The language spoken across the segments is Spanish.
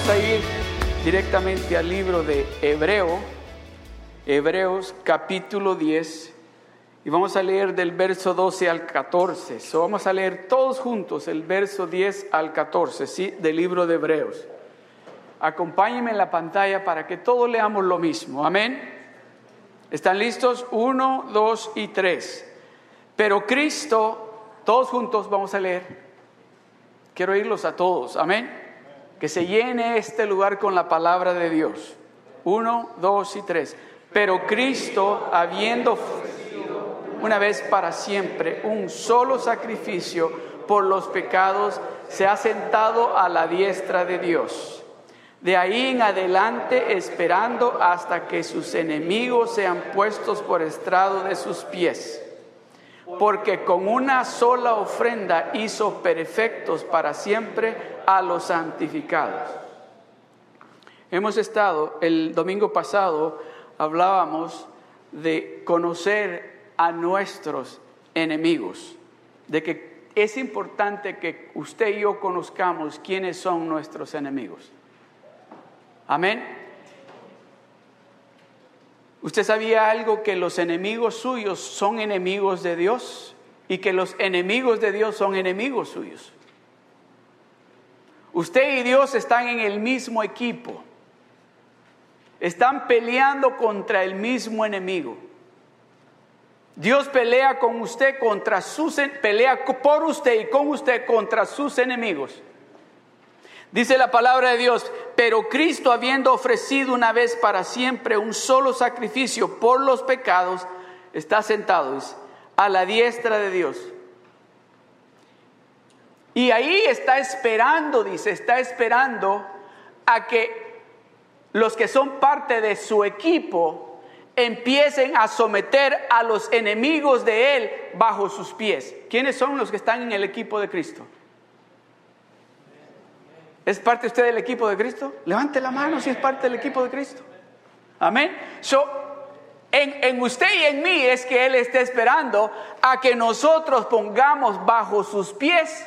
Vamos a ir directamente al libro de Hebreo, Hebreos capítulo 10, y vamos a leer del verso 12 al 14. So, vamos a leer todos juntos el verso 10 al 14, ¿sí? Del libro de Hebreos. Acompáñenme en la pantalla para que todos leamos lo mismo. Amén. ¿Están listos? Uno, dos y tres. Pero Cristo, todos juntos vamos a leer. Quiero oírlos a todos. Amén. Que se llene este lugar con la palabra de Dios. Uno, dos y tres. Pero Cristo, habiendo una vez para siempre un solo sacrificio por los pecados, se ha sentado a la diestra de Dios. De ahí en adelante esperando hasta que sus enemigos sean puestos por estrado de sus pies porque con una sola ofrenda hizo perfectos para siempre a los santificados. Hemos estado, el domingo pasado hablábamos de conocer a nuestros enemigos, de que es importante que usted y yo conozcamos quiénes son nuestros enemigos. Amén. ¿Usted sabía algo que los enemigos suyos son enemigos de Dios y que los enemigos de Dios son enemigos suyos? Usted y Dios están en el mismo equipo. Están peleando contra el mismo enemigo. Dios pelea con usted contra sus pelea por usted y con usted contra sus enemigos. Dice la palabra de Dios, pero Cristo habiendo ofrecido una vez para siempre un solo sacrificio por los pecados, está sentado a la diestra de Dios. Y ahí está esperando, dice, está esperando a que los que son parte de su equipo empiecen a someter a los enemigos de Él bajo sus pies. ¿Quiénes son los que están en el equipo de Cristo? ¿Es parte usted del equipo de Cristo? Levante la mano si es parte del equipo de Cristo. Amén. So, en, usted y en mí es que Él está esperando a que nosotros pongamos bajo sus pies,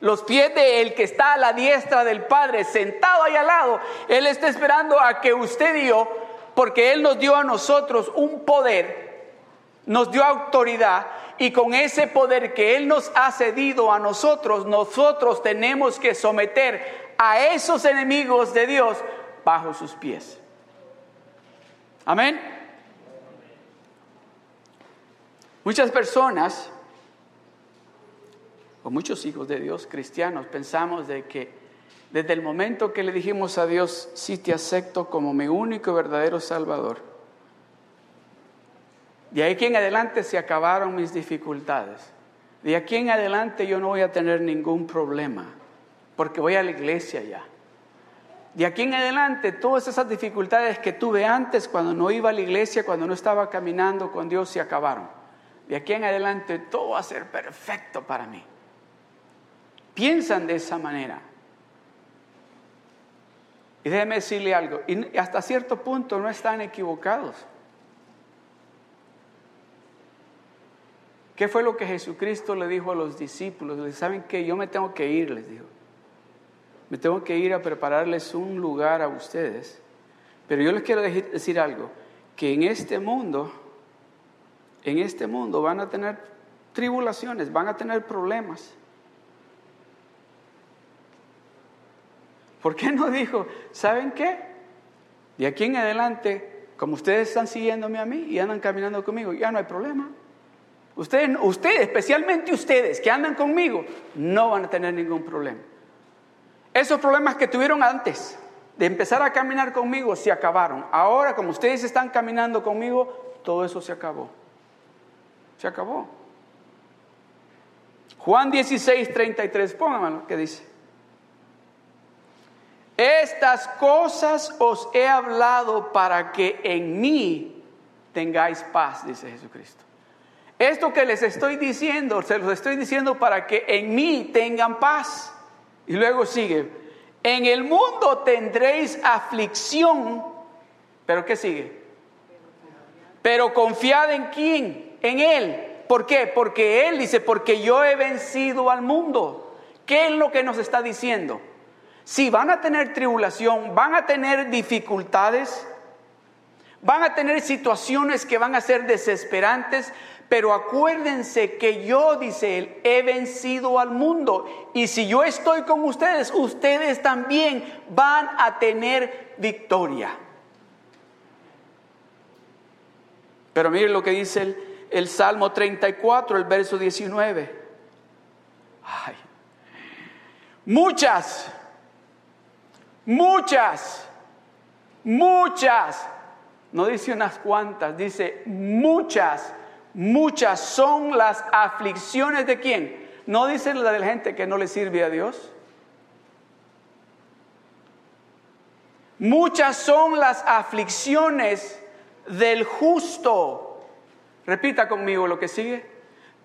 los pies de Él que está a la diestra del Padre, sentado ahí al lado. Él está esperando a que usted y yo, porque Él nos dio a nosotros un poder, nos dio autoridad, y con ese poder que Él nos ha cedido a nosotros, nosotros tenemos que someter a esos enemigos de Dios bajo sus pies. Amén. Muchas personas, o muchos hijos de Dios cristianos, pensamos de que desde el momento que le dijimos a Dios, sí te acepto como mi único y verdadero Salvador, de aquí en adelante se acabaron mis dificultades. De aquí en adelante yo no voy a tener ningún problema porque voy a la iglesia ya. De aquí en adelante, todas esas dificultades que tuve antes cuando no iba a la iglesia, cuando no estaba caminando con Dios, se acabaron. De aquí en adelante, todo va a ser perfecto para mí. Piensan de esa manera. Y déjeme decirle algo, y hasta cierto punto no están equivocados. ¿Qué fue lo que Jesucristo le dijo a los discípulos? ¿Saben que Yo me tengo que ir, les dijo me tengo que ir a prepararles un lugar a ustedes. Pero yo les quiero decir algo, que en este mundo, en este mundo van a tener tribulaciones, van a tener problemas. ¿Por qué no dijo, ¿saben qué? De aquí en adelante, como ustedes están siguiéndome a mí y andan caminando conmigo, ya no hay problema. Ustedes, ustedes, especialmente ustedes que andan conmigo, no van a tener ningún problema. Esos problemas que tuvieron antes de empezar a caminar conmigo se acabaron. Ahora, como ustedes están caminando conmigo, todo eso se acabó. Se acabó. Juan 16, 33, pónganlo, ¿qué dice? Estas cosas os he hablado para que en mí tengáis paz, dice Jesucristo. Esto que les estoy diciendo, se los estoy diciendo para que en mí tengan paz. Y luego sigue, en el mundo tendréis aflicción, pero ¿qué sigue? Pero confiad en quién, en Él. ¿Por qué? Porque Él dice, porque yo he vencido al mundo. ¿Qué es lo que nos está diciendo? Sí, van a tener tribulación, van a tener dificultades, van a tener situaciones que van a ser desesperantes, pero acuérdense que yo, dice él, he vencido al mundo. Y si yo estoy con ustedes, ustedes también van a tener victoria. Pero miren lo que dice el, el Salmo 34, el verso 19. Ay, muchas Muchas, muchas, no dice unas cuantas, dice muchas, muchas son las aflicciones de quién. No dice la de la gente que no le sirve a Dios. Muchas son las aflicciones del justo. Repita conmigo lo que sigue.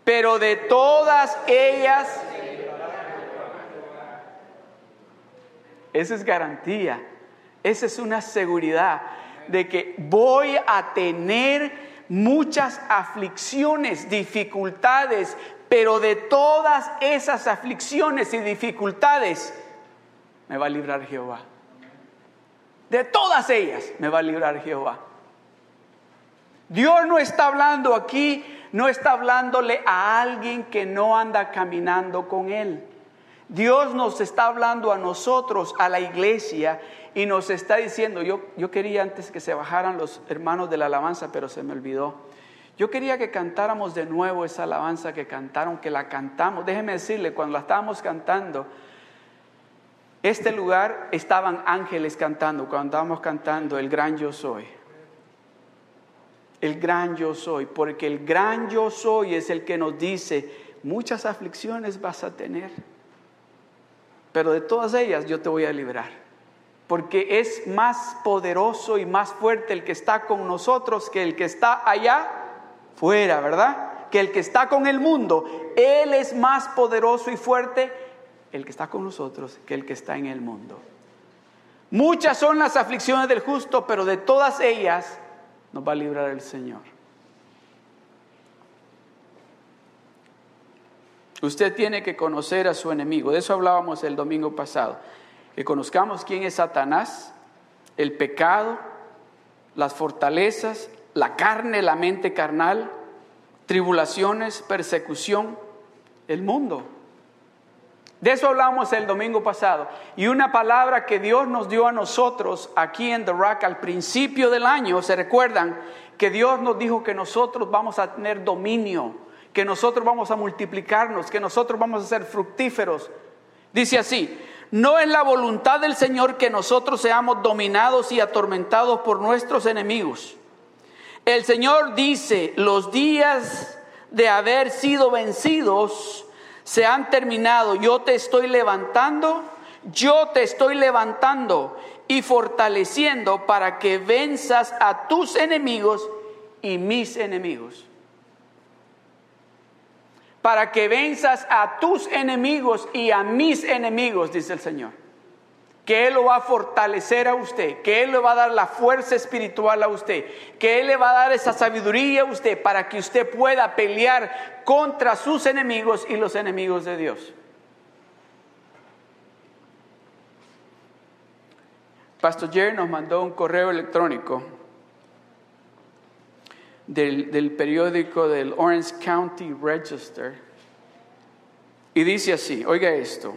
Pero de todas ellas Esa es garantía. Esa es una seguridad de que voy a tener muchas aflicciones, dificultades, pero de todas esas aflicciones y dificultades me va a librar Jehová. De todas ellas me va a librar Jehová. Dios no está hablando aquí, no está hablándole a alguien que no anda caminando con Él. Dios nos está hablando a nosotros, a la iglesia, y nos está diciendo, yo, yo quería antes que se bajaran los hermanos de la alabanza, pero se me olvidó. Yo quería que cantáramos de nuevo esa alabanza que cantaron, que la cantamos. Déjeme decirle, cuando la estábamos cantando, este lugar estaban ángeles cantando, cuando estábamos cantando el gran yo soy. El gran yo soy, porque el gran yo soy es el que nos dice, muchas aflicciones vas a tener pero de todas ellas yo te voy a librar. Porque es más poderoso y más fuerte el que está con nosotros que el que está allá fuera, ¿verdad? Que el que está con el mundo. Él es más poderoso y fuerte el que está con nosotros que el que está en el mundo. Muchas son las aflicciones del justo, pero de todas ellas nos va a librar el Señor. Usted tiene que conocer a su enemigo. De eso hablábamos el domingo pasado. Que conozcamos quién es Satanás, el pecado, las fortalezas, la carne, la mente carnal, tribulaciones, persecución, el mundo. De eso hablábamos el domingo pasado. Y una palabra que Dios nos dio a nosotros aquí en The Rock al principio del año, ¿se recuerdan? Que Dios nos dijo que nosotros vamos a tener dominio que nosotros vamos a multiplicarnos, que nosotros vamos a ser fructíferos. Dice así, no es la voluntad del Señor que nosotros seamos dominados y atormentados por nuestros enemigos. El Señor dice, los días de haber sido vencidos se han terminado. Yo te estoy levantando, yo te estoy levantando y fortaleciendo para que venzas a tus enemigos y mis enemigos para que venzas a tus enemigos y a mis enemigos, dice el Señor. Que Él lo va a fortalecer a usted, que Él le va a dar la fuerza espiritual a usted, que Él le va a dar esa sabiduría a usted para que usted pueda pelear contra sus enemigos y los enemigos de Dios. Pastor Jerry nos mandó un correo electrónico del, periódico del Orange County Register. Y dice así, oiga esto,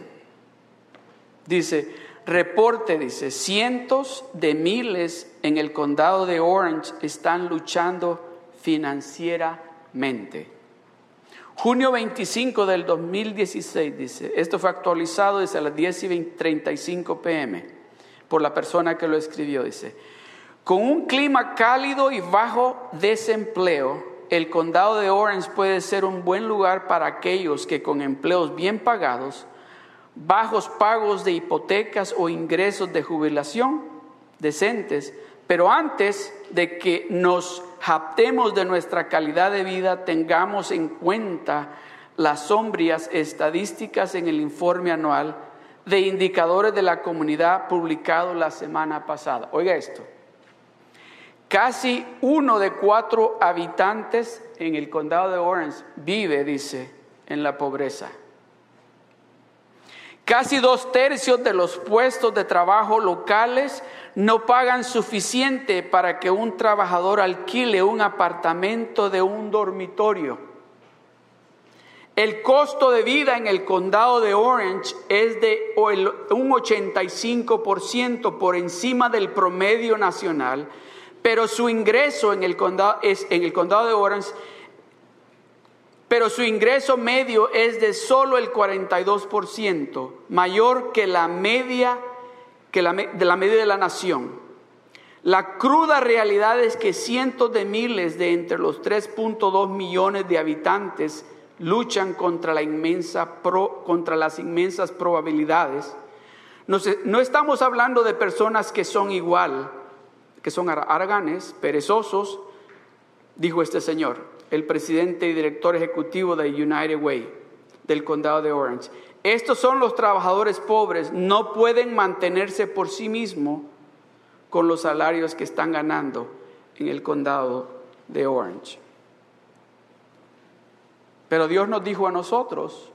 dice, reporte, dice, cientos de miles en el condado de Orange están luchando financieramente. Junio 25 del 2016, dice, esto fue actualizado desde las 10 y 35 pm por la persona que lo escribió, dice, con un clima cálido y bajo desempleo, el condado de Orange puede ser un buen lugar para aquellos que con empleos bien pagados, bajos pagos de hipotecas o ingresos de jubilación decentes, pero antes de que nos japtemos de nuestra calidad de vida, tengamos en cuenta las sombrías estadísticas en el informe anual de indicadores de la comunidad publicado la semana pasada. Oiga esto. Casi uno de cuatro habitantes en el condado de Orange vive, dice, en la pobreza. Casi dos tercios de los puestos de trabajo locales no pagan suficiente para que un trabajador alquile un apartamento de un dormitorio. El costo de vida en el condado de Orange es de un 85% por encima del promedio nacional, pero su ingreso en el condado, es, en el condado de Orange pero su ingreso medio es de solo el 42%, mayor que la media que la, de la media de la nación. La cruda realidad es que cientos de miles de entre los 3.2 millones de habitantes luchan contra, la inmensa contra las inmensas probabilidades. No, no estamos hablando de personas que son igual, que son araganes, perezosos, dijo este señor el presidente y director ejecutivo de United Way del condado de Orange. Estos son los trabajadores pobres, no pueden mantenerse por sí mismos con los salarios que están ganando en el condado de Orange. Pero Dios nos dijo a nosotros,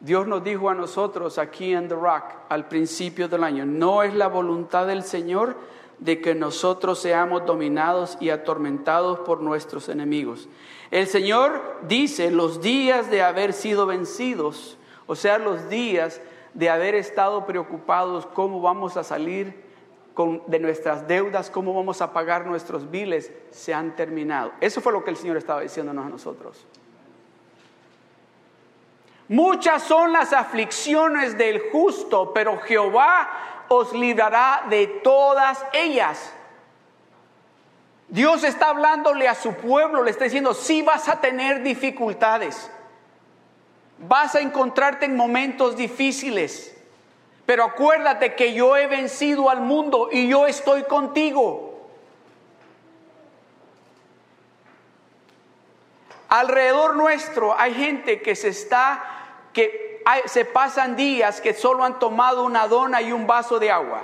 Dios nos dijo a nosotros aquí en The Rock al principio del año, no es la voluntad del Señor de que nosotros seamos dominados y atormentados por nuestros enemigos. El Señor dice los días de haber sido vencidos, o sea, los días de haber estado preocupados cómo vamos a salir de nuestras deudas, cómo vamos a pagar nuestros biles, se han terminado. Eso fue lo que el Señor estaba diciéndonos a nosotros. Muchas son las aflicciones del justo, pero Jehová os librará de todas ellas. Dios está hablándole a su pueblo, le está diciendo, sí vas a tener dificultades, vas a encontrarte en momentos difíciles, pero acuérdate que yo he vencido al mundo y yo estoy contigo. Alrededor nuestro hay gente que se está, que se pasan días que solo han tomado una dona y un vaso de agua.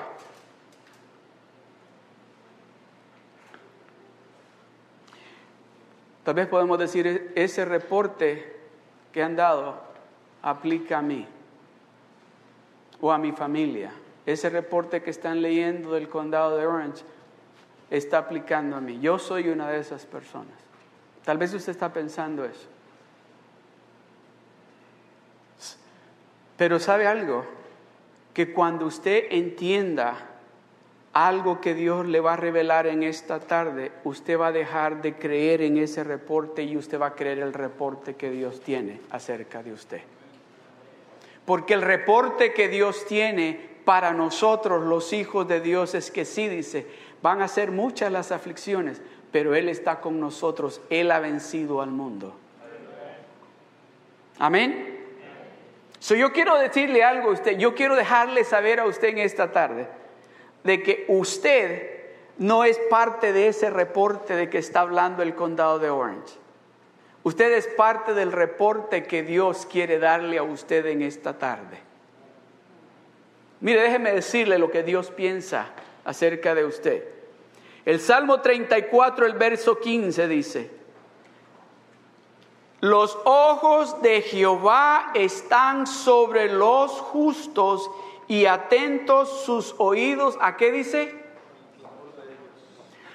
Tal vez podemos decir, ese reporte que han dado aplica a mí o a mi familia. Ese reporte que están leyendo del condado de Orange está aplicando a mí. Yo soy una de esas personas. Tal vez usted está pensando eso. Pero sabe algo, que cuando usted entienda algo que Dios le va a revelar en esta tarde, usted va a dejar de creer en ese reporte y usted va a creer el reporte que Dios tiene acerca de usted. Porque el reporte que Dios tiene para nosotros los hijos de Dios es que sí dice, van a ser muchas las aflicciones, pero Él está con nosotros, Él ha vencido al mundo. Amén yo quiero decirle algo a usted, yo quiero dejarle saber a usted en esta tarde de que usted no es parte de ese reporte de que está hablando el condado de Orange. Usted es parte del reporte que Dios quiere darle a usted en esta tarde. Mire, déjeme decirle lo que Dios piensa acerca de usted. El Salmo 34, el verso 15 dice, los ojos de Jehová están sobre los justos y atentos sus oídos. ¿A qué dice?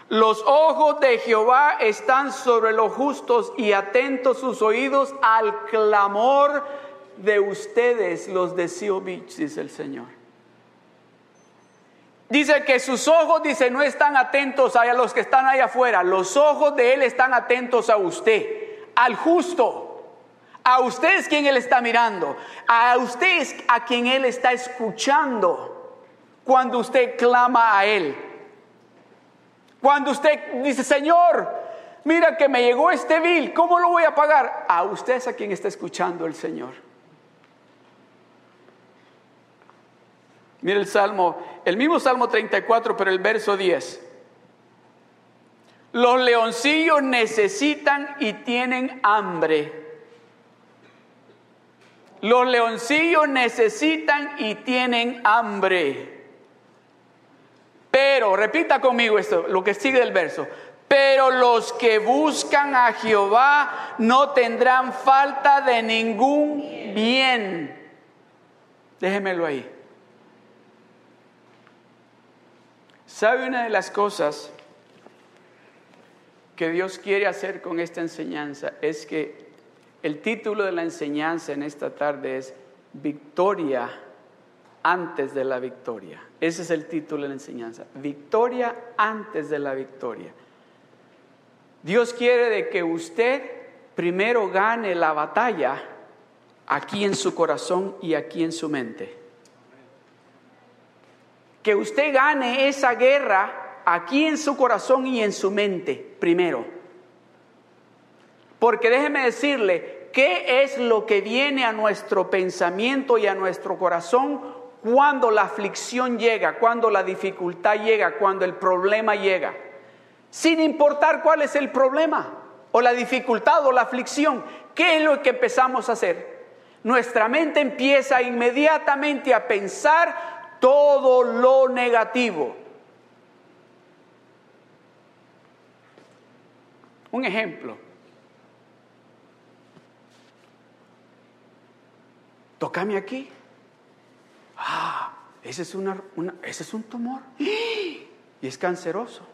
Los ojos de Jehová están sobre los justos y atentos sus oídos al clamor de ustedes, los de Beach, dice el Señor. Dice que sus ojos, dice, no están atentos a los que están ahí afuera. Los ojos de Él están atentos a usted al justo. A usted es quien Él está mirando. A usted es a quien Él está escuchando cuando usted clama a Él. Cuando usted dice, Señor, mira que me llegó este bill, ¿cómo lo voy a pagar? A usted es a quien está escuchando el Señor. Mira el Salmo, el mismo Salmo 34, pero el verso 10. Los leoncillos necesitan y tienen hambre. Los leoncillos necesitan y tienen hambre. Pero, repita conmigo esto, lo que sigue del verso. Pero los que buscan a Jehová no tendrán falta de ningún bien. Déjemelo ahí. ¿Sabe una de las cosas que Dios quiere hacer con esta enseñanza? Es que el título de la enseñanza en esta tarde es Victoria antes de la victoria. Ese es el título de la enseñanza. Victoria antes de la victoria. Dios quiere de que usted primero gane la batalla aquí en su corazón y aquí en su mente. Que usted gane esa guerra aquí en su corazón y en su mente primero. Porque déjeme decirle, ¿qué es lo que viene a nuestro pensamiento y a nuestro corazón cuando la aflicción llega, cuando la dificultad llega, cuando el problema llega? Sin importar cuál es el problema o la dificultad o la aflicción, ¿qué es lo que empezamos a hacer? Nuestra mente empieza inmediatamente a pensar todo lo negativo. Un ejemplo. Tócame aquí. Ah, ese es, una, ese es un tumor. Y es canceroso.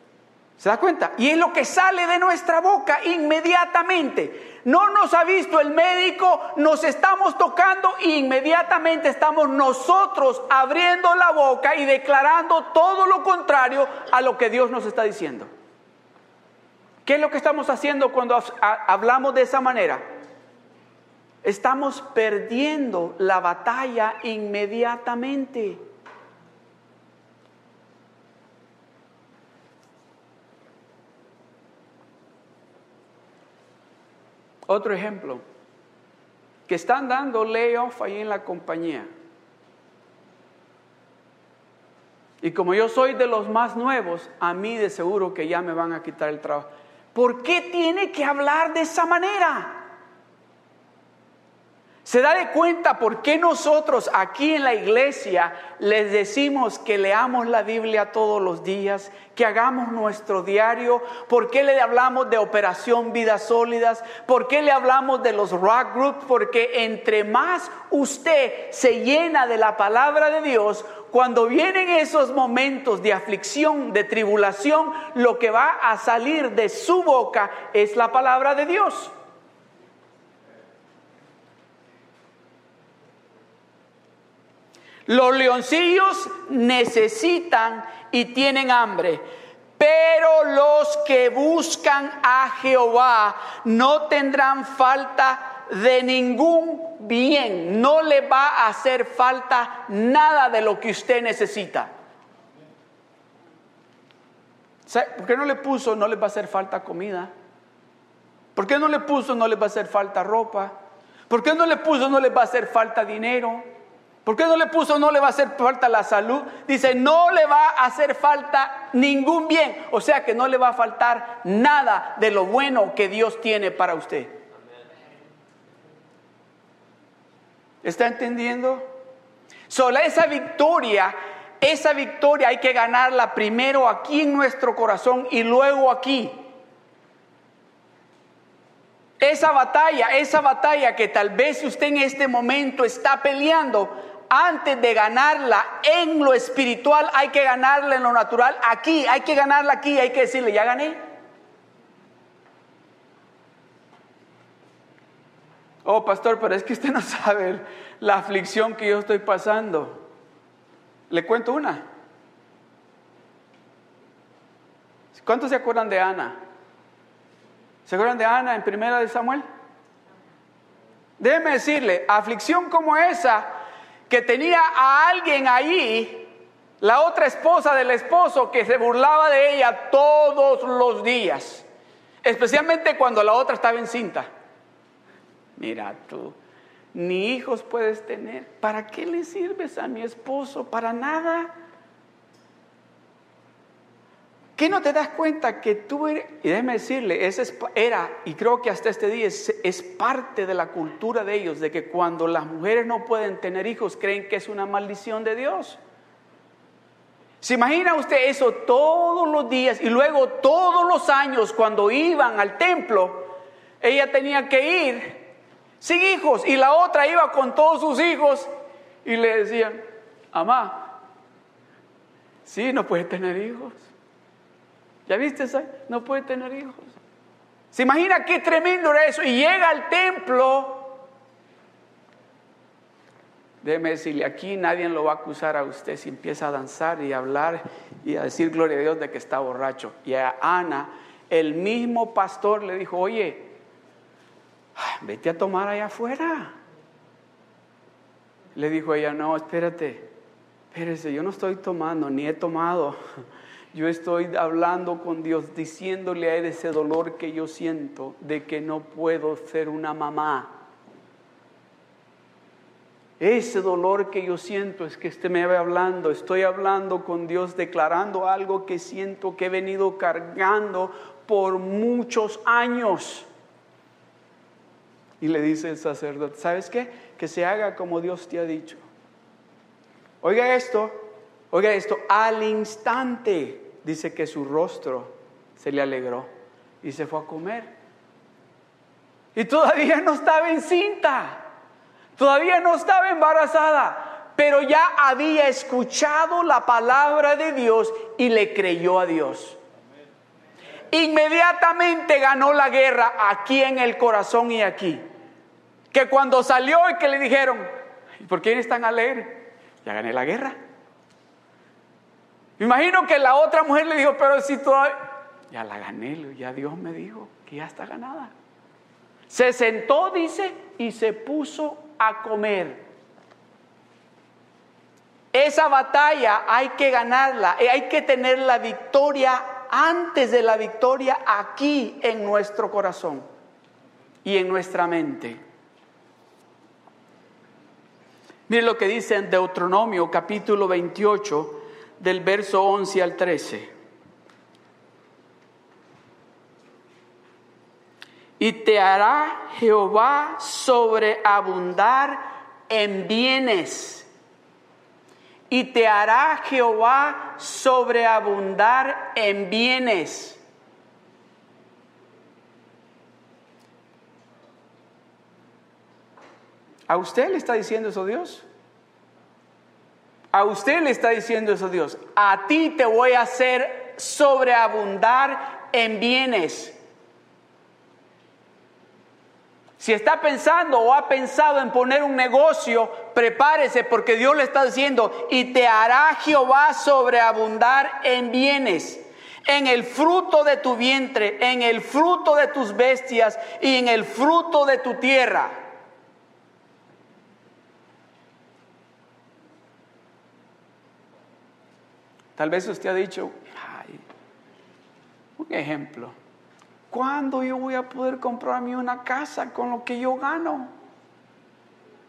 ¿Se da cuenta? Y es lo que sale de nuestra boca inmediatamente. No nos ha visto el médico, nos estamos tocando e inmediatamente estamos nosotros abriendo la boca y declarando todo lo contrario a lo que Dios nos está diciendo. ¿Qué es lo que estamos haciendo cuando hablamos de esa manera? Estamos perdiendo la batalla inmediatamente. Otro ejemplo, que están dando layoff ahí en la compañía. Y como yo soy de los más nuevos, a mí de seguro que ya me van a quitar el trabajo. ¿Por qué tiene que hablar de esa manera? ¿Se da de cuenta por qué nosotros aquí en la iglesia les decimos que leamos la Biblia todos los días, que hagamos nuestro diario? ¿Por qué le hablamos de Operación Vidas Sólidas? ¿Por qué le hablamos de los rock groups? Porque entre más usted se llena de la palabra de Dios, cuando vienen esos momentos de aflicción, de tribulación, lo que va a salir de su boca es la palabra de Dios. Los leoncillos necesitan y tienen hambre, pero los que buscan a Jehová no tendrán falta de ningún bien, no le va a hacer falta nada de lo que usted necesita. ¿Por qué no le puso no le va a hacer falta comida? ¿Por qué no le puso no le va a hacer falta ropa? ¿Por qué no le puso no le va a hacer falta dinero? ¿Por qué no le puso no le va a hacer falta la salud? Dice, no le va a hacer falta ningún bien. O sea que no le va a faltar nada de lo bueno que Dios tiene para usted. ¿Está entendiendo? Solo esa victoria, esa victoria hay que ganarla primero aquí en nuestro corazón y luego aquí. Esa batalla, esa batalla que tal vez usted en este momento está peleando, antes de ganarla en lo espiritual, hay que ganarla en lo natural. Aquí, hay que ganarla aquí, hay que decirle, ya gané. Oh, pastor, pero es que usted no sabe la aflicción que yo estoy pasando. Le cuento una. ¿Cuántos se acuerdan de Ana? ¿Se acuerdan de Ana en primera de Samuel? Déjeme decirle, aflicción como esa que tenía a alguien allí, la otra esposa del esposo, que se burlaba de ella todos los días, especialmente cuando la otra estaba encinta. Mira tú, ni hijos puedes tener, ¿para qué le sirves a mi esposo? Para nada. ¿Qué no te das cuenta que tú eres, y déjeme decirle, ese era, y creo que hasta este día es, es, parte de la cultura de ellos, de que cuando las mujeres no pueden tener hijos, creen que es una maldición de Dios. ¿Se imagina usted eso todos los días y luego todos los años cuando iban al templo, ella tenía que ir sin hijos. Y la otra iba con todos sus hijos y le decían, mamá, sí, no puede tener hijos. ¿Ya viste eso? No puede tener hijos. ¿Se imagina qué tremendo era eso? Y llega al templo. Déjeme decirle, aquí nadie lo va a acusar a usted si empieza a danzar y a hablar y a decir gloria a Dios de que está borracho. Y a Ana, el mismo pastor le dijo, oye, vete a tomar allá afuera. Le dijo ella, no, espérate, espérese, yo no estoy tomando, ni he tomado. Yo estoy hablando con Dios, diciéndole a Él ese dolor que yo siento de que no puedo ser una mamá. Ese dolor que yo siento es que este me va hablando, estoy hablando con Dios, declarando algo que siento que he venido cargando por muchos años. Y le dice el sacerdote, ¿sabes qué? Que se haga como Dios te ha dicho. Oiga esto, oiga esto, al instante dice que su rostro se le alegró y se fue a comer. Y todavía no estaba encinta, todavía no estaba embarazada, pero ya había escuchado la palabra de Dios y le creyó a Dios. Inmediatamente ganó la guerra aquí en el corazón y aquí. Que cuando salió y que le dijeron, ¿por qué eres tan alegre? Ya gané la guerra. Imagino que la otra mujer le dijo, pero si todavía... Ya la gané, ya Dios me dijo que ya está ganada. Se sentó, dice, y se puso a comer. Esa batalla hay que ganarla, eh, hay que tener la victoria antes de la victoria aquí en nuestro corazón y en nuestra mente. Mire lo que dice en Deuteronomio capítulo 28, del verso 11 al 13. Y te hará Jehová sobreabundar en bienes. Y te hará Jehová sobreabundar en bienes. ¿A usted le está diciendo eso Dios? A usted le está diciendo eso Dios. A ti te voy a hacer sobreabundar en bienes. Si está pensando o ha pensado en poner un negocio, prepárese porque Dios le está diciendo, y te hará Jehová sobreabundar en bienes, en el fruto de tu vientre, en el fruto de tus bestias y en el fruto de tu tierra. Tal vez usted ha dicho, ay, un ejemplo, ¿cuándo yo voy a poder comprarme una casa con lo que yo gano?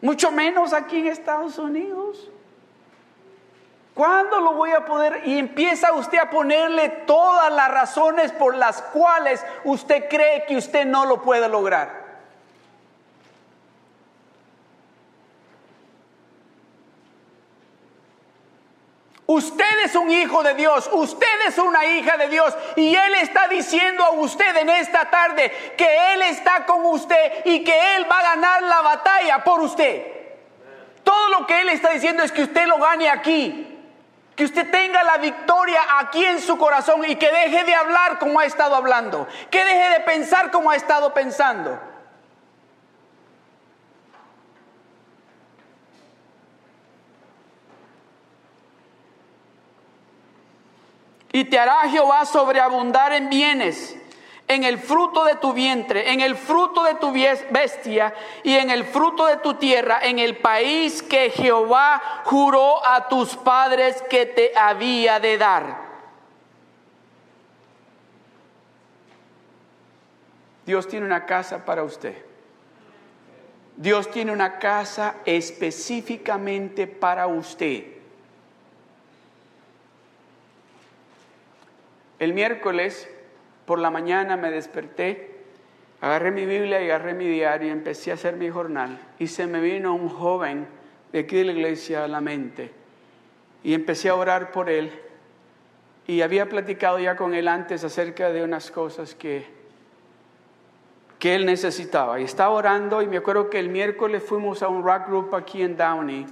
Mucho menos aquí en Estados Unidos. ¿Cuándo lo voy a poder? Y empieza usted a ponerle todas las razones por las cuales usted cree que usted no lo puede lograr. Usted es un hijo de Dios, usted es una hija de Dios y Él está diciendo a usted en esta tarde que Él está con usted y que Él va a ganar la batalla por usted. Todo lo que Él está diciendo es que usted lo gane aquí, que usted tenga la victoria aquí en su corazón y que deje de hablar como ha estado hablando, que deje de pensar como ha estado pensando. Y te hará Jehová sobreabundar en bienes, en el fruto de tu vientre, en el fruto de tu bestia y en el fruto de tu tierra, en el país que Jehová juró a tus padres que te había de dar. Dios tiene una casa para usted. Dios tiene una casa específicamente para usted. El miércoles por la mañana me desperté, agarré mi Biblia y agarré mi diario y empecé a hacer mi jornal. Y se me vino un joven de aquí de la iglesia a la mente. Y empecé a orar por él. Y había platicado ya con él antes acerca de unas cosas que que él necesitaba. Y estaba orando y me acuerdo que el miércoles fuimos a un rock group aquí en Downey.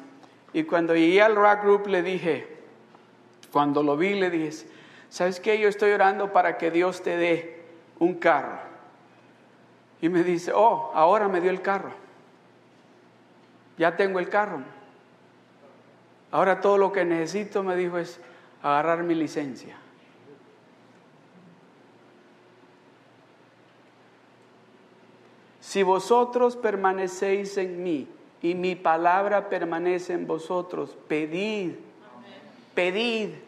Y cuando llegué al rock group le dije, cuando lo vi le dije, ¿sabes qué? Yo estoy orando para que Dios te dé un carro. Y me dice, oh, ahora me dio el carro. Ya tengo el carro. Ahora todo lo que necesito, me dijo, es agarrar mi licencia. Si vosotros permanecéis en mí y mi palabra permanece en vosotros, pedid, pedid.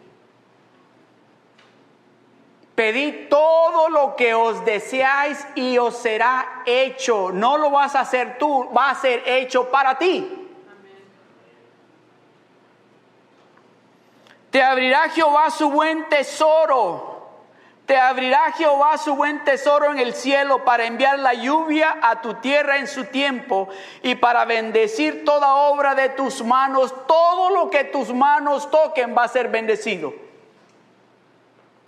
Pedid todo lo que os deseáis y os será hecho. No lo vas a hacer tú, va a ser hecho para ti. Te abrirá Jehová su buen tesoro te abrirá Jehová su buen tesoro en el cielo para enviar la lluvia a tu tierra en su tiempo y para bendecir toda obra de tus manos. Todo lo que tus manos toquen va a ser bendecido.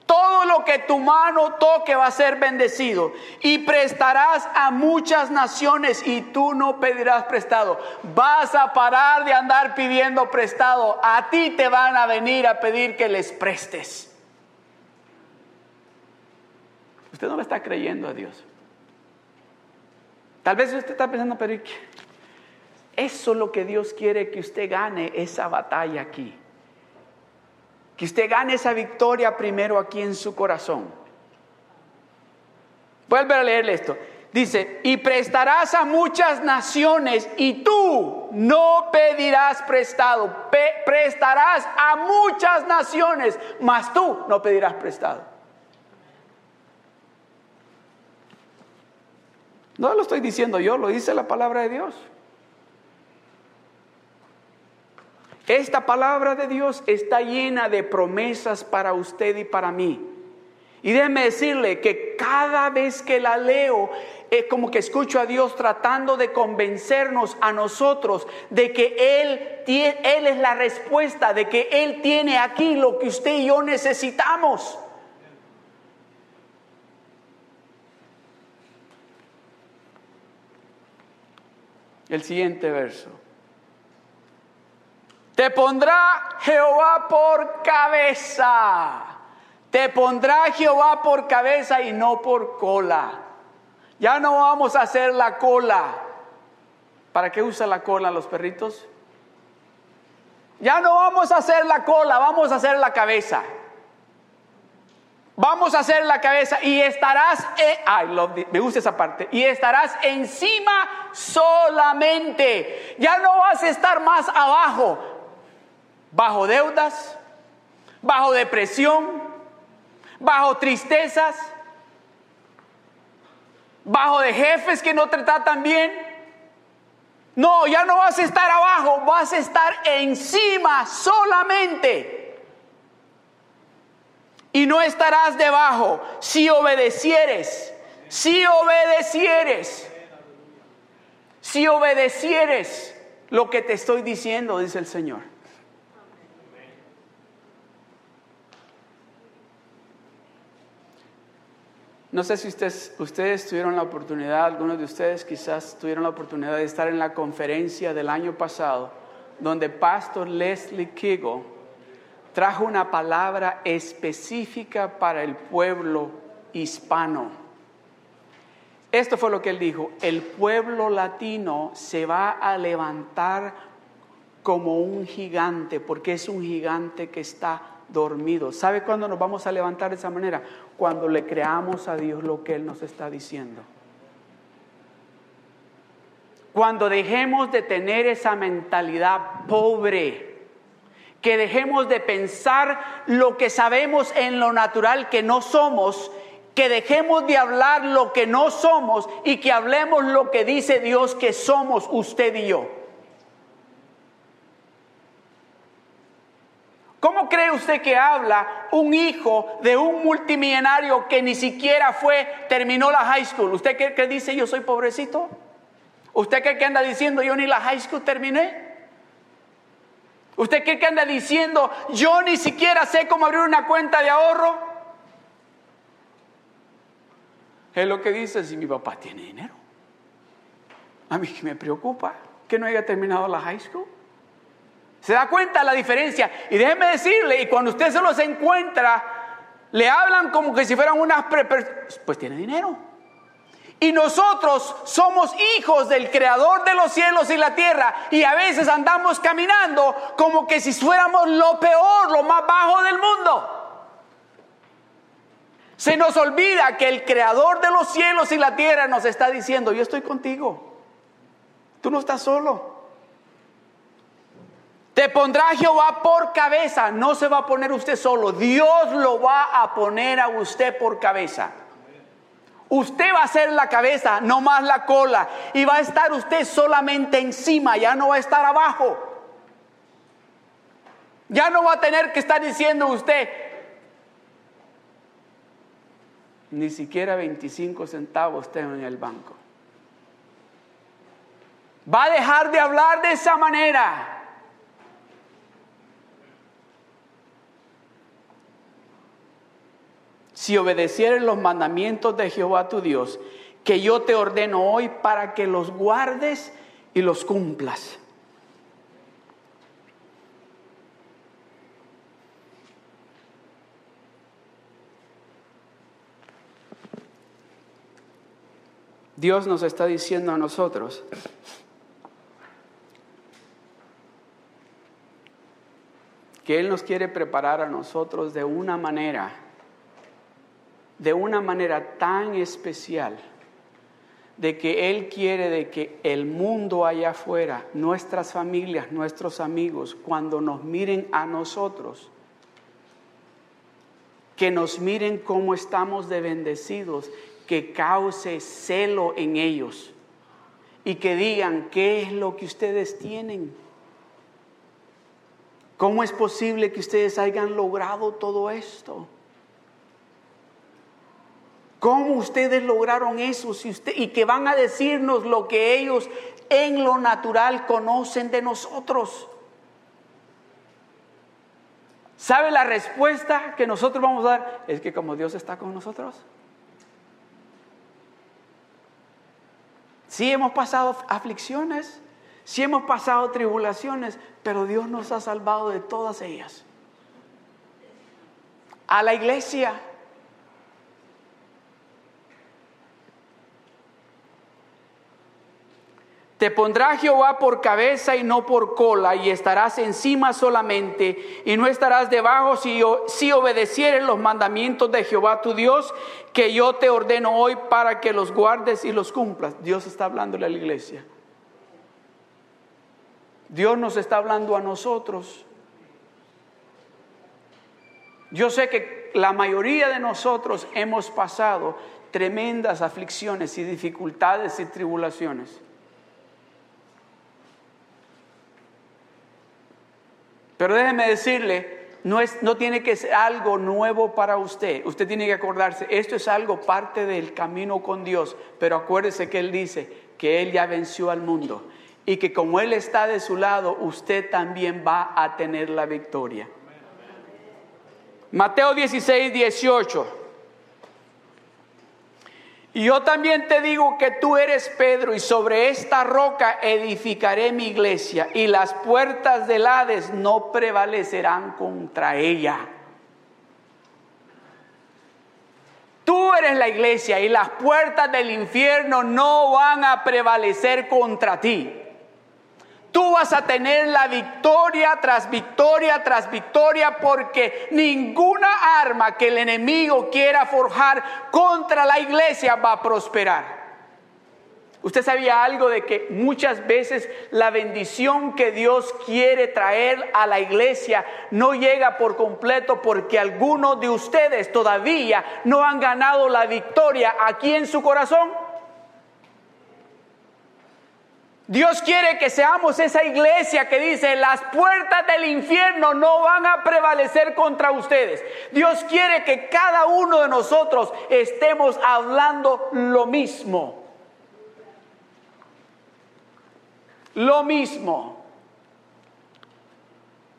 Todo lo que tu mano toque va a ser bendecido. Y prestarás a muchas naciones y tú no pedirás prestado. Vas a parar de andar pidiendo prestado. A ti te van a venir a pedir que les prestes. Usted no le está creyendo a Dios. Tal vez usted está pensando, pero eso es lo que Dios quiere que usted gane esa batalla aquí. Que usted gane esa victoria primero aquí en su corazón. Vuelve a leerle esto. Dice, y prestarás a muchas naciones y tú no pedirás prestado. prestarás a muchas naciones, mas tú no pedirás prestado. No lo estoy diciendo yo, lo dice la palabra de Dios. Esta palabra de Dios está llena de promesas para usted y para mí. Y déjeme decirle que cada vez que la leo, es como que escucho a Dios tratando de convencernos a nosotros de que Él, Él es la respuesta, de que Él tiene aquí lo que usted y yo necesitamos. el siguiente verso. Te pondrá Jehová por cabeza. Te pondrá Jehová por cabeza y no por cola. Ya no vamos a hacer la cola. ¿Para qué usa la cola los perritos? Ya no vamos a hacer la cola, vamos a hacer la cabeza. Vamos a hacer la cabeza y estarás, me gusta esa parte, y estarás encima solamente. Ya no vas a estar más abajo, bajo deudas, bajo depresión, bajo tristezas, bajo de jefes que no te tratan bien. No, ya no vas a estar abajo, vas a estar encima solamente y no estarás debajo si obedecieres, si obedecieres, si obedecieres lo que te estoy diciendo, dice el Señor. No sé si ustedes, ustedes tuvieron la oportunidad, algunos de ustedes quizás tuvieron la oportunidad de estar en la conferencia del año pasado, donde Pastor Leslie Kiggle trajo una palabra específica para el pueblo hispano. Esto fue lo que él dijo, el pueblo latino se va a levantar como un gigante, porque es un gigante que está dormido. ¿Sabe cuándo nos vamos a levantar de esa manera? Cuando le creamos a Dios lo que Él nos está diciendo. Cuando dejemos de tener esa mentalidad pobre, que dejemos de pensar lo que sabemos en lo natural que no somos, que dejemos de hablar lo que no somos y que hablemos lo que dice Dios que somos usted y yo. ¿Cómo cree usted que habla un hijo de un multimillonario que ni siquiera fue, terminó la high school? ¿Usted cree que dice yo soy pobrecito? ¿Usted cree que anda diciendo yo ni la high school terminé? ¿Usted cree que anda diciendo, yo ni siquiera sé cómo abrir una cuenta de ahorro? Es lo que dice si mi papá tiene dinero. A mí me preocupa que no haya terminado la high school. ¿Se da cuenta la diferencia? Y déjeme decirle, y cuando usted se los encuentra, le hablan como que si fueran unas... Pues tiene dinero. Y nosotros somos hijos del creador de los cielos y la tierra. Y a veces andamos caminando como que si fuéramos lo peor, lo más bajo del mundo. Se nos olvida que el creador de los cielos y la tierra nos está diciendo, yo estoy contigo. Tú no estás solo. Te pondrá Jehová por cabeza. No se va a poner usted solo. Dios lo va a poner a usted por cabeza. Usted va a ser la cabeza, no más la cola. Y va a estar usted solamente encima, ya no va a estar abajo. Ya no va a tener que estar diciendo usted, ni siquiera 25 centavos tengo en el banco. Va a dejar de hablar de esa manera. Si obedecieres los mandamientos de Jehová tu Dios, que yo te ordeno hoy para que los guardes y los cumplas. Dios nos está diciendo a nosotros, que Él nos quiere preparar a nosotros de una manera de una manera tan especial de que Él quiere de que el mundo allá afuera, nuestras familias, nuestros amigos, cuando nos miren a nosotros, que nos miren cómo estamos de bendecidos, que cause celo en ellos y que digan qué es lo que ustedes tienen. ¿Cómo es posible que ustedes hayan logrado todo esto? ¿Cómo ustedes lograron eso? y que van a decirnos lo que ellos en lo natural conocen de nosotros. ¿Sabe la respuesta que nosotros vamos a dar? Es que como Dios está con nosotros. Sí hemos pasado aflicciones, sí hemos pasado tribulaciones, pero Dios nos ha salvado de todas ellas. A la iglesia Te pondrá Jehová por cabeza y no por cola, y estarás encima solamente, y no estarás debajo si, obedecieres los mandamientos de Jehová tu Dios, que yo te ordeno hoy para que los guardes y los cumplas. Dios está hablándole a la iglesia. Dios nos está hablando a nosotros. Yo sé que la mayoría de nosotros hemos pasado tremendas aflicciones y dificultades y tribulaciones. Pero déjeme decirle, no, es, no tiene que ser algo nuevo para usted. Usted tiene que acordarse, esto es algo parte del camino con Dios. Pero acuérdese que Él dice que Él ya venció al mundo y que como Él está de su lado, usted también va a tener la victoria. Mateo 16, 18. Y yo también te digo que tú eres Pedro y sobre esta roca edificaré mi iglesia y las puertas del Hades no prevalecerán contra ella. Tú eres la iglesia y las puertas del infierno no van a prevalecer contra ti. Tú vas a tener la victoria tras victoria tras victoria porque ninguna arma que el enemigo quiera forjar contra la iglesia va a prosperar. Usted sabía algo de que muchas veces la bendición que Dios quiere traer a la iglesia no llega por completo porque algunos de ustedes todavía no han ganado la victoria aquí en su corazón. Dios quiere que seamos esa iglesia que dice, las puertas del infierno no van a prevalecer contra ustedes. Dios quiere que cada uno de nosotros estemos hablando lo mismo. Lo mismo.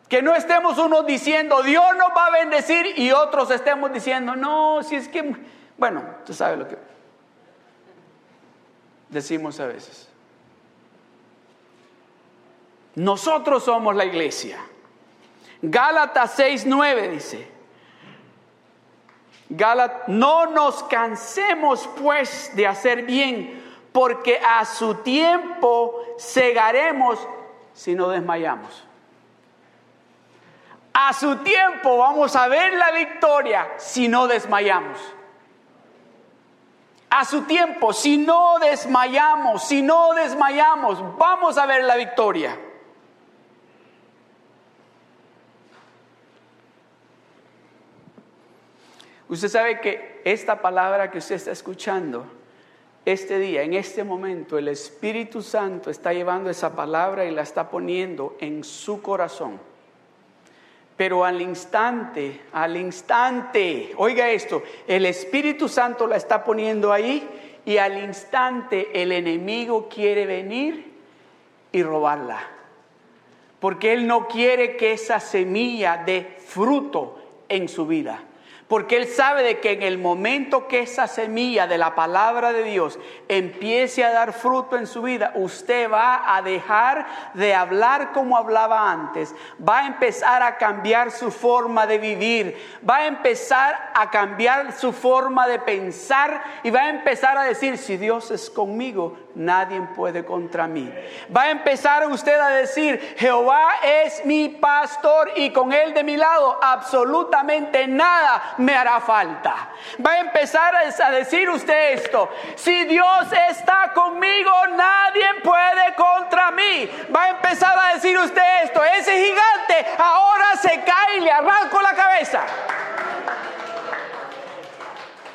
Que no estemos unos diciendo, Dios nos va a bendecir y otros estemos diciendo, no, si es que, bueno, usted sabe lo que... decimos a veces. Nosotros somos la iglesia. Gálatas 6:9 dice, Gálatas, no nos cansemos pues de hacer bien, porque a su tiempo cegaremos si no desmayamos. A su tiempo vamos a ver la victoria si no desmayamos. A su tiempo, si no desmayamos, si no desmayamos, vamos a ver la victoria. Usted sabe que esta palabra que usted está escuchando, este día, en este momento, el Espíritu Santo está llevando esa palabra y la está poniendo en su corazón. Pero al instante, al instante, oiga esto, el Espíritu Santo la está poniendo ahí y al instante el enemigo quiere venir y robarla. Porque él no quiere que esa semilla dé fruto en su vida porque Él sabe de que en el momento que esa semilla de la palabra de Dios empiece a dar fruto en su vida, usted va a dejar de hablar como hablaba antes, va a empezar a cambiar su forma de vivir, va a empezar a cambiar su forma de pensar y va a empezar a decir, si Dios es conmigo, nadie puede contra mí. Va a empezar usted a decir, Jehová es mi pastor y con él de mi lado absolutamente nada me hará falta. Va a empezar a decir usted esto, si Dios está conmigo, nadie puede contra mí. Va a empezar a decir usted esto, ese gigante ahora se cae y le arranco la cabeza.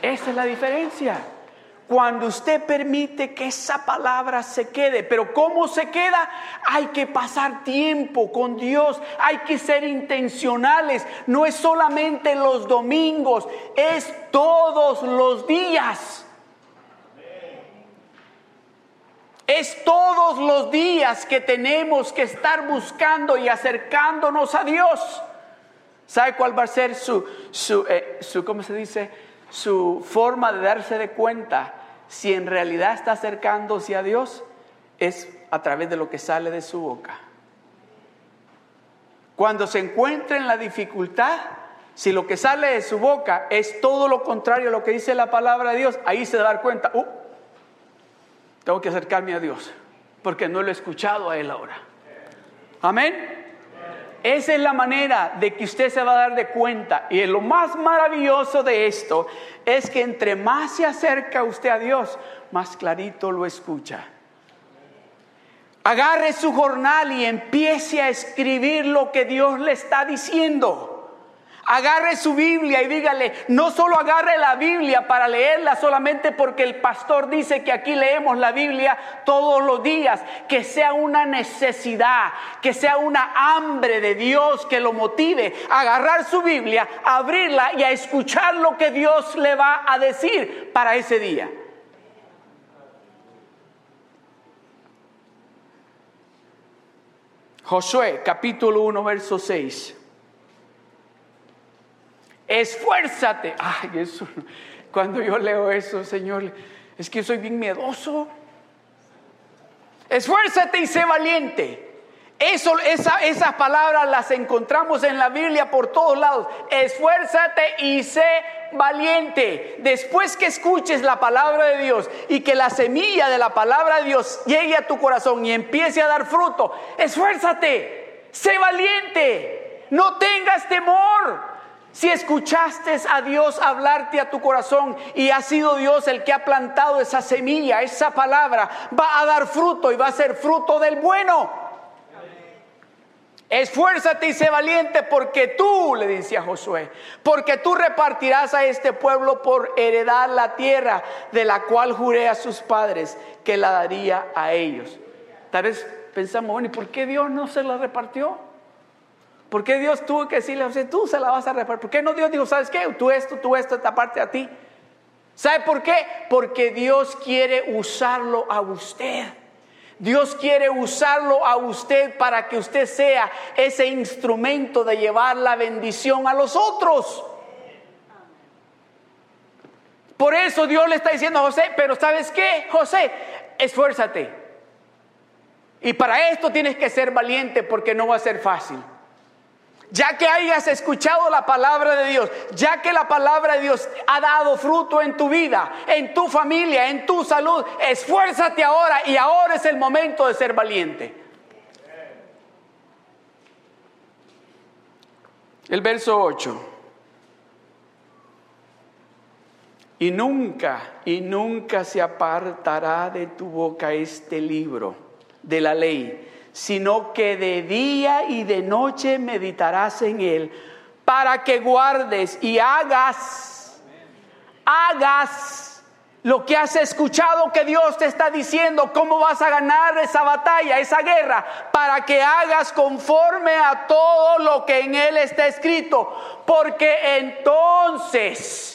Esa es la diferencia cuando usted permite que esa palabra se quede. Pero ¿cómo se queda? Hay que pasar tiempo con Dios, hay que ser intencionales. No es solamente los domingos, es todos los días. Es todos los días que tenemos que estar buscando y acercándonos a Dios. ¿Sabe cuál va a ser su, su, eh, su ¿cómo se dice? Su forma de darse de cuenta si en realidad está acercándose a Dios es a través de lo que sale de su boca. Cuando se encuentra en la dificultad, si lo que sale de su boca es todo lo contrario a lo que dice la palabra de Dios, ahí se da cuenta, uh, tengo que acercarme a Dios, porque no lo he escuchado a Él ahora. Amén. Esa es la manera de que usted se va a dar de cuenta. Y lo más maravilloso de esto es que entre más se acerca usted a Dios, más clarito lo escucha. Agarre su jornal y empiece a escribir lo que Dios le está diciendo. Agarre su Biblia y dígale, no solo agarre la Biblia para leerla solamente porque el pastor dice que aquí leemos la Biblia todos los días, que sea una necesidad, que sea una hambre de Dios que lo motive a agarrar su Biblia, a abrirla y a escuchar lo que Dios le va a decir para ese día. Josué capítulo 1 verso 6 esfuérzate. Ay, eso, cuando yo leo eso, Señor, es que soy bien miedoso. Esfuérzate y sé valiente. Eso, esa, esas palabras las encontramos en la Biblia por todos lados. Esfuérzate y sé valiente. Después que escuches la palabra de Dios y que la semilla de la palabra de Dios llegue a tu corazón y empiece a dar fruto, esfuérzate, sé valiente, no tengas temor. Si escuchaste a Dios hablarte a tu corazón y ha sido Dios el que ha plantado esa semilla, esa palabra, va a dar fruto y va a ser fruto del bueno. Esfuérzate y sé valiente porque tú, le dice a Josué, porque tú repartirás a este pueblo por heredar la tierra de la cual juré a sus padres que la daría a ellos. Tal vez pensamos, bueno, ¿y por qué Dios no se la repartió? ¿Por qué Dios tuvo que decirle, o tú se la vas a repartir? ¿Por qué no Dios dijo, sabes qué? Tú esto, tú esto, esta parte a ti. ¿Sabe por qué? Porque Dios quiere usarlo a usted. Dios quiere usarlo a usted para que usted sea ese instrumento de llevar la bendición a los otros. Por eso Dios le está diciendo a José, pero ¿sabes qué, José? esfuérzate. Y para esto tienes que ser valiente porque no va a ser fácil. Ya que hayas escuchado la palabra de Dios, ya que la palabra de Dios ha dado fruto en tu vida, en tu familia, en tu salud, esfuérzate ahora y ahora es el momento de ser valiente. El verso 8. Y nunca, y nunca se apartará de tu boca este libro de la ley, sino que de día y de noche meditarás en él, para que guardes y hagas, hagas lo que has escuchado que Dios te está diciendo, cómo vas a ganar esa batalla, esa guerra, para que hagas conforme a todo lo que en él está escrito, porque entonces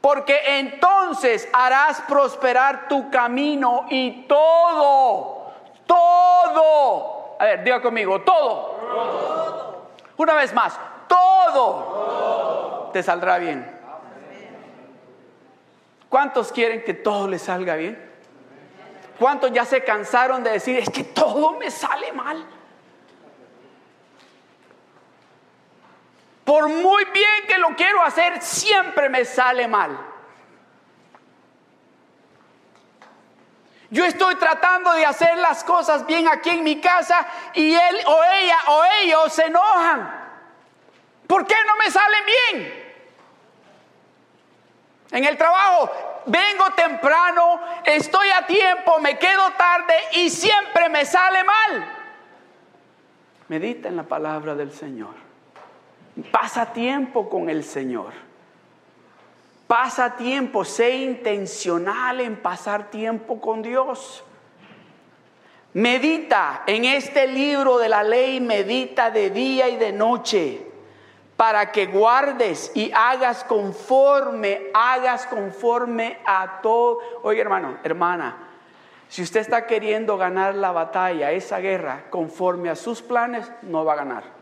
porque entonces harás prosperar tu camino y todo, todo, a ver, diga conmigo, todo. Una vez más, todo, te saldrá bien. ¿Cuántos quieren que todo les salga bien? ¿Cuántos ya se cansaron de decir, es que todo me sale mal? Por muy bien que lo quiero hacer, siempre me sale mal. Yo estoy tratando de hacer las cosas bien aquí en mi casa y él o ella o ellos se enojan. ¿Por qué no me salen bien? En el trabajo vengo temprano, estoy a tiempo, me quedo tarde y siempre me sale mal. Medita en la palabra del Señor. Pasa tiempo con el Señor. Pasa tiempo, sé intencional en pasar tiempo con Dios. Medita en este libro de la ley, medita de día y de noche, para que guardes y hagas conforme, hagas conforme a todo. Oye hermano, hermana, si usted está queriendo ganar la batalla, esa guerra, conforme a sus planes, no va a ganar.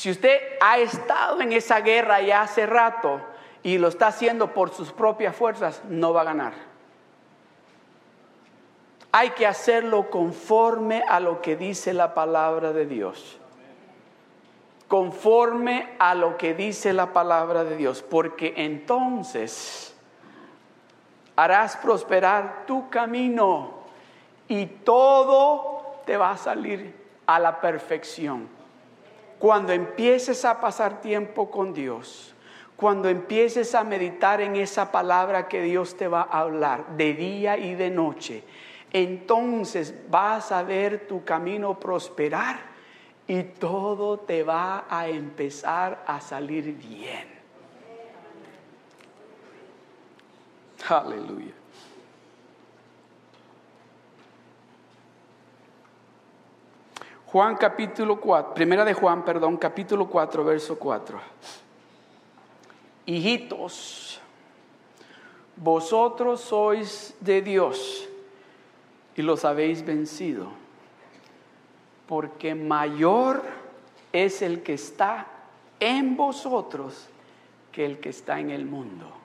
Si usted ha estado en esa guerra ya hace rato y lo está haciendo por sus propias fuerzas, no va a ganar. Hay que hacerlo conforme a lo que dice la palabra de Dios. Conforme a lo que dice la palabra de Dios, porque entonces harás prosperar tu camino y todo te va a salir a la perfección cuando empieces a pasar tiempo con Dios, cuando empieces a meditar en esa palabra que Dios te va a hablar de día y de noche, entonces vas a ver tu camino prosperar y todo te va a empezar a salir bien. Aleluya. Juan capítulo 4, primera de Juan, perdón, capítulo 4, verso 4. Hijitos, vosotros sois de Dios y los habéis vencido, porque mayor es el que está en vosotros que el que está en el mundo.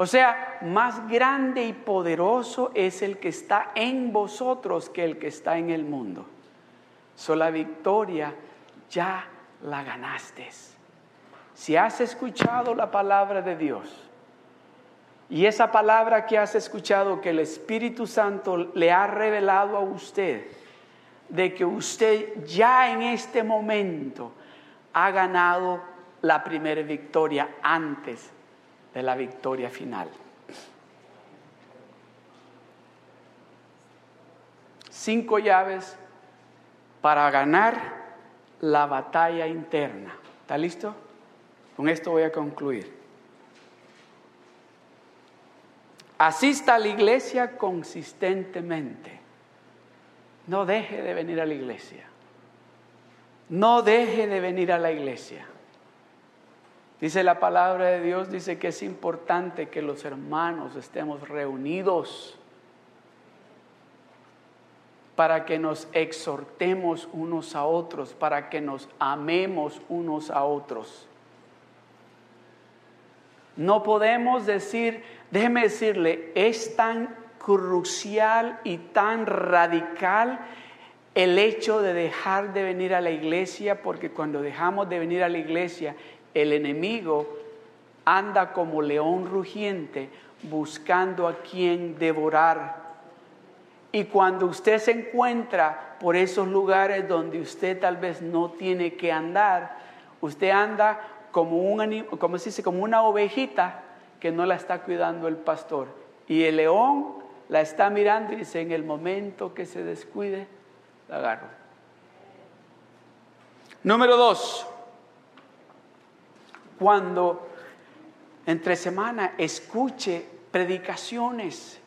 O sea, más grande y poderoso es el que está en vosotros que el que está en el mundo. So la victoria ya la ganaste. Si has escuchado la palabra de Dios y esa palabra que has escuchado que el Espíritu Santo le ha revelado a usted, de que usted ya en este momento ha ganado la primera victoria antes de la victoria final. Cinco llaves para ganar la batalla interna. ¿Está listo? Con esto voy a concluir. Asista a la iglesia consistentemente. No deje de venir a la iglesia. No deje de venir a la iglesia. Dice la palabra de Dios, dice que es importante que los hermanos estemos reunidos para que nos exhortemos unos a otros, para que nos amemos unos a otros. No podemos decir, déjeme decirle, es tan crucial y tan radical el hecho de dejar de venir a la iglesia, porque cuando dejamos de venir a la iglesia, el enemigo anda como león rugiente buscando a quien devorar. Y cuando usted se encuentra por esos lugares donde usted tal vez no tiene que andar, usted anda como, un, como se dice, como una ovejita que no la está cuidando el pastor. Y el león la está mirando y dice, en el momento que se descuide, la agarro. Número dos, cuando entre semana escuche predicaciones.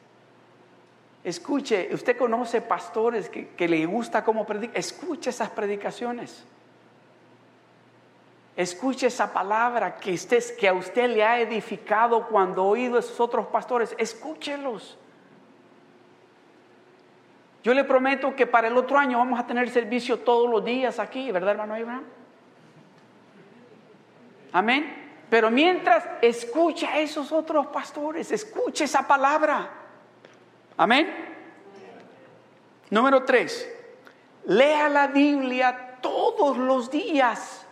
Escuche, usted conoce pastores que, le gusta cómo predica, escuche esas predicaciones. Escuche esa palabra que, usted, que a usted le ha edificado cuando ha oído esos otros pastores. Escúchelos. Yo le prometo que para el otro año vamos a tener servicio todos los días aquí, ¿verdad, hermano Abraham? Amén. Pero mientras escucha a esos otros pastores, escuche esa palabra. Amén. Número tres, lea la Biblia todos los días.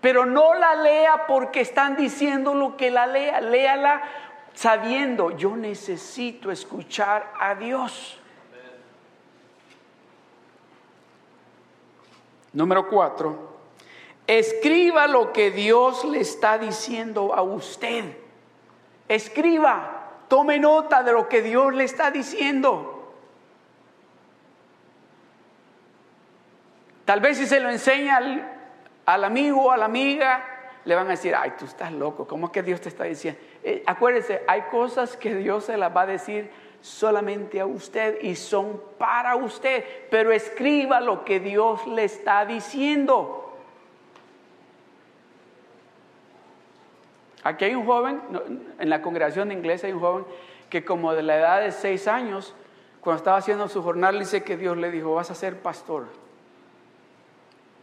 Pero no la lea porque están diciendo lo que la lea. Léala sabiendo, yo necesito escuchar a Dios. Número cuatro, escriba lo que Dios le está diciendo a usted. Escriba, tome nota de lo que Dios le está diciendo. Tal vez si se lo enseña al, amigo o a la amiga, le van a decir, ay, tú estás loco, ¿cómo es que Dios te está diciendo? Eh, acuérdese, hay cosas que Dios se las va a decir solamente a usted y son para usted, pero escriba lo que Dios le está diciendo. Aquí hay un joven, en la congregación de hay un joven que como de la edad de seis años, cuando estaba haciendo su jornal, dice que Dios le dijo, vas a ser pastor.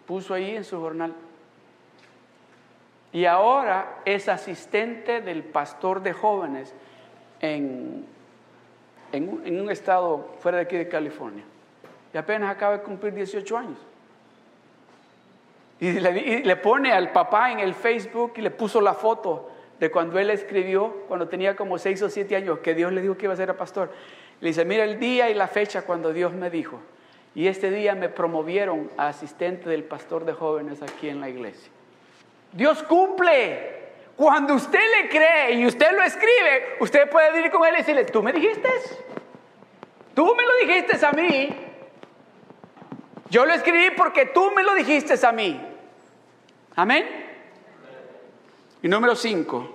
Puso ahí en su jornal. Y ahora es asistente del pastor de jóvenes en en un, estado fuera de aquí de California. Y apenas acaba de cumplir 18 años. Y le, pone al papá en el Facebook y le puso la foto de cuando él escribió, cuando tenía como 6 o 7 años, que Dios le dijo que iba a ser pastor. Le dice, mira el día y la fecha cuando Dios me dijo. Y este día me promovieron a asistente del pastor de jóvenes aquí en la iglesia. Dios cumple. Cuando usted le cree y usted lo escribe, usted puede ir con él y decirle, tú me dijiste, tú me lo dijiste a mí. Yo lo escribí porque tú me lo dijiste a mí. Amén. Y número cinco,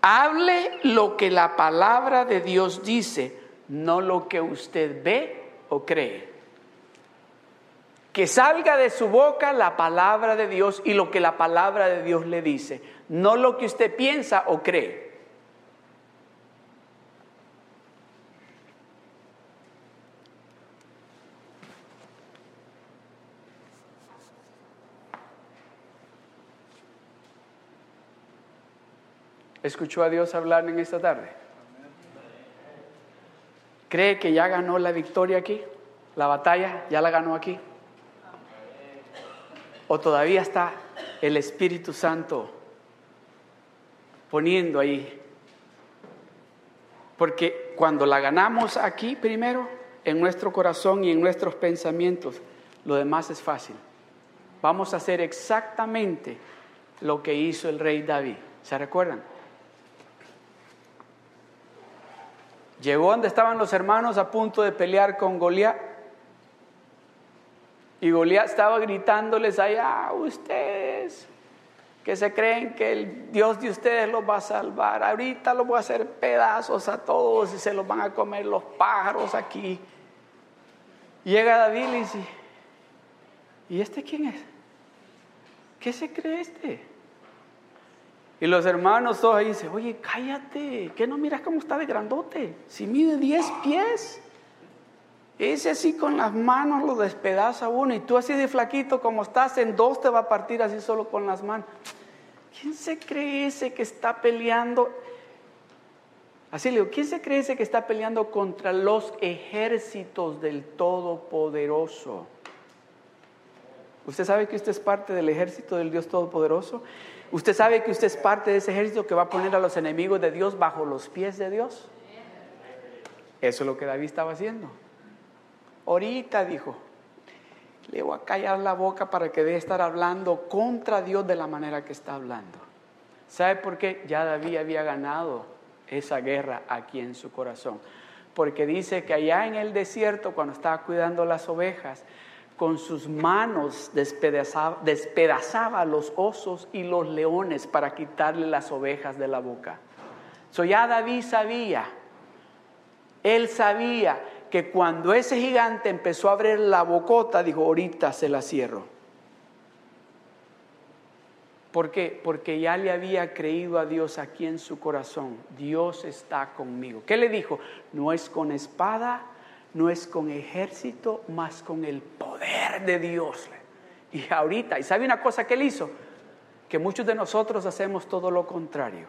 hable lo que la palabra de Dios dice, no lo que usted ve o cree que salga de su boca la palabra de Dios y lo que la palabra de Dios le dice, no lo que usted piensa o cree. ¿Escuchó a Dios hablar en esta tarde? ¿Cree que ya ganó la victoria aquí? ¿La batalla ya la ganó aquí? ¿O todavía está el Espíritu Santo poniendo ahí? Porque cuando la ganamos aquí primero, en nuestro corazón y en nuestros pensamientos, lo demás es fácil. Vamos a hacer exactamente lo que hizo el rey David. ¿Se recuerdan? Llegó donde estaban los hermanos a punto de pelear con Goliat y Goliat estaba gritándoles allá, ustedes que se creen que el Dios de ustedes los va a salvar, ahorita los voy a hacer pedazos a todos y se los van a comer los pájaros aquí. Llega David y dice, ¿y este quién es? ¿Qué se cree este? Y los hermanos todos ahí dicen, oye, cállate, ¿qué no miras cómo está de grandote? Si mide 10 pies. Ese así con las manos lo despedaza uno y tú así de flaquito como estás, en dos te va a partir así solo con las manos. ¿quién se cree ese que está peleando? Así le digo, ¿quién se cree ese que está peleando contra los ejércitos del Todopoderoso? ¿Usted sabe que usted es parte del ejército del Dios Todopoderoso? ¿Usted sabe que usted es parte de ese ejército que va a poner a los enemigos de Dios bajo los pies de Dios? Eso es lo que David estaba haciendo. Ahorita dijo, le voy a callar la boca para que deje estar hablando contra Dios de la manera que está hablando. ¿Sabe por qué? Ya David había ganado esa guerra aquí en su corazón. Porque dice que allá en el desierto, cuando estaba cuidando las ovejas, con sus manos despedazaba, despedazaba, los osos y los leones para quitarle las ovejas de la boca. So ya David sabía, él sabía que cuando ese gigante empezó a abrir la bocota, dijo, ahorita se la cierro. ¿Por qué? Porque ya le había creído a Dios aquí en su corazón. Dios está conmigo. ¿Qué le dijo? No es con espada, no es con ejército, más con el poder de Dios. Y ahorita, ¿y sabe una cosa que él hizo? Que muchos de nosotros hacemos todo lo contrario.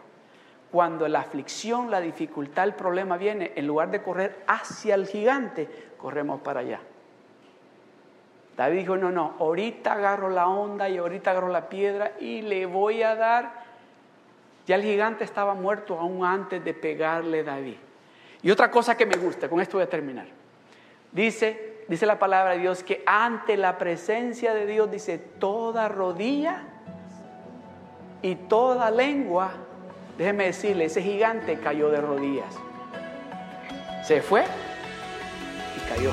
Cuando la aflicción, la dificultad, el problema viene, en lugar de correr hacia el gigante, corremos para allá. David dijo, no, no, ahorita agarro la onda y ahorita agarro la piedra y le voy a dar. Ya el gigante estaba muerto aún antes de pegarle David. Y otra cosa que me gusta, con esto voy a terminar. Dice, dice la palabra de Dios que ante la presencia de Dios dice toda rodilla y toda lengua, déjeme decirle, ese gigante cayó de rodillas. Se fue y cayó.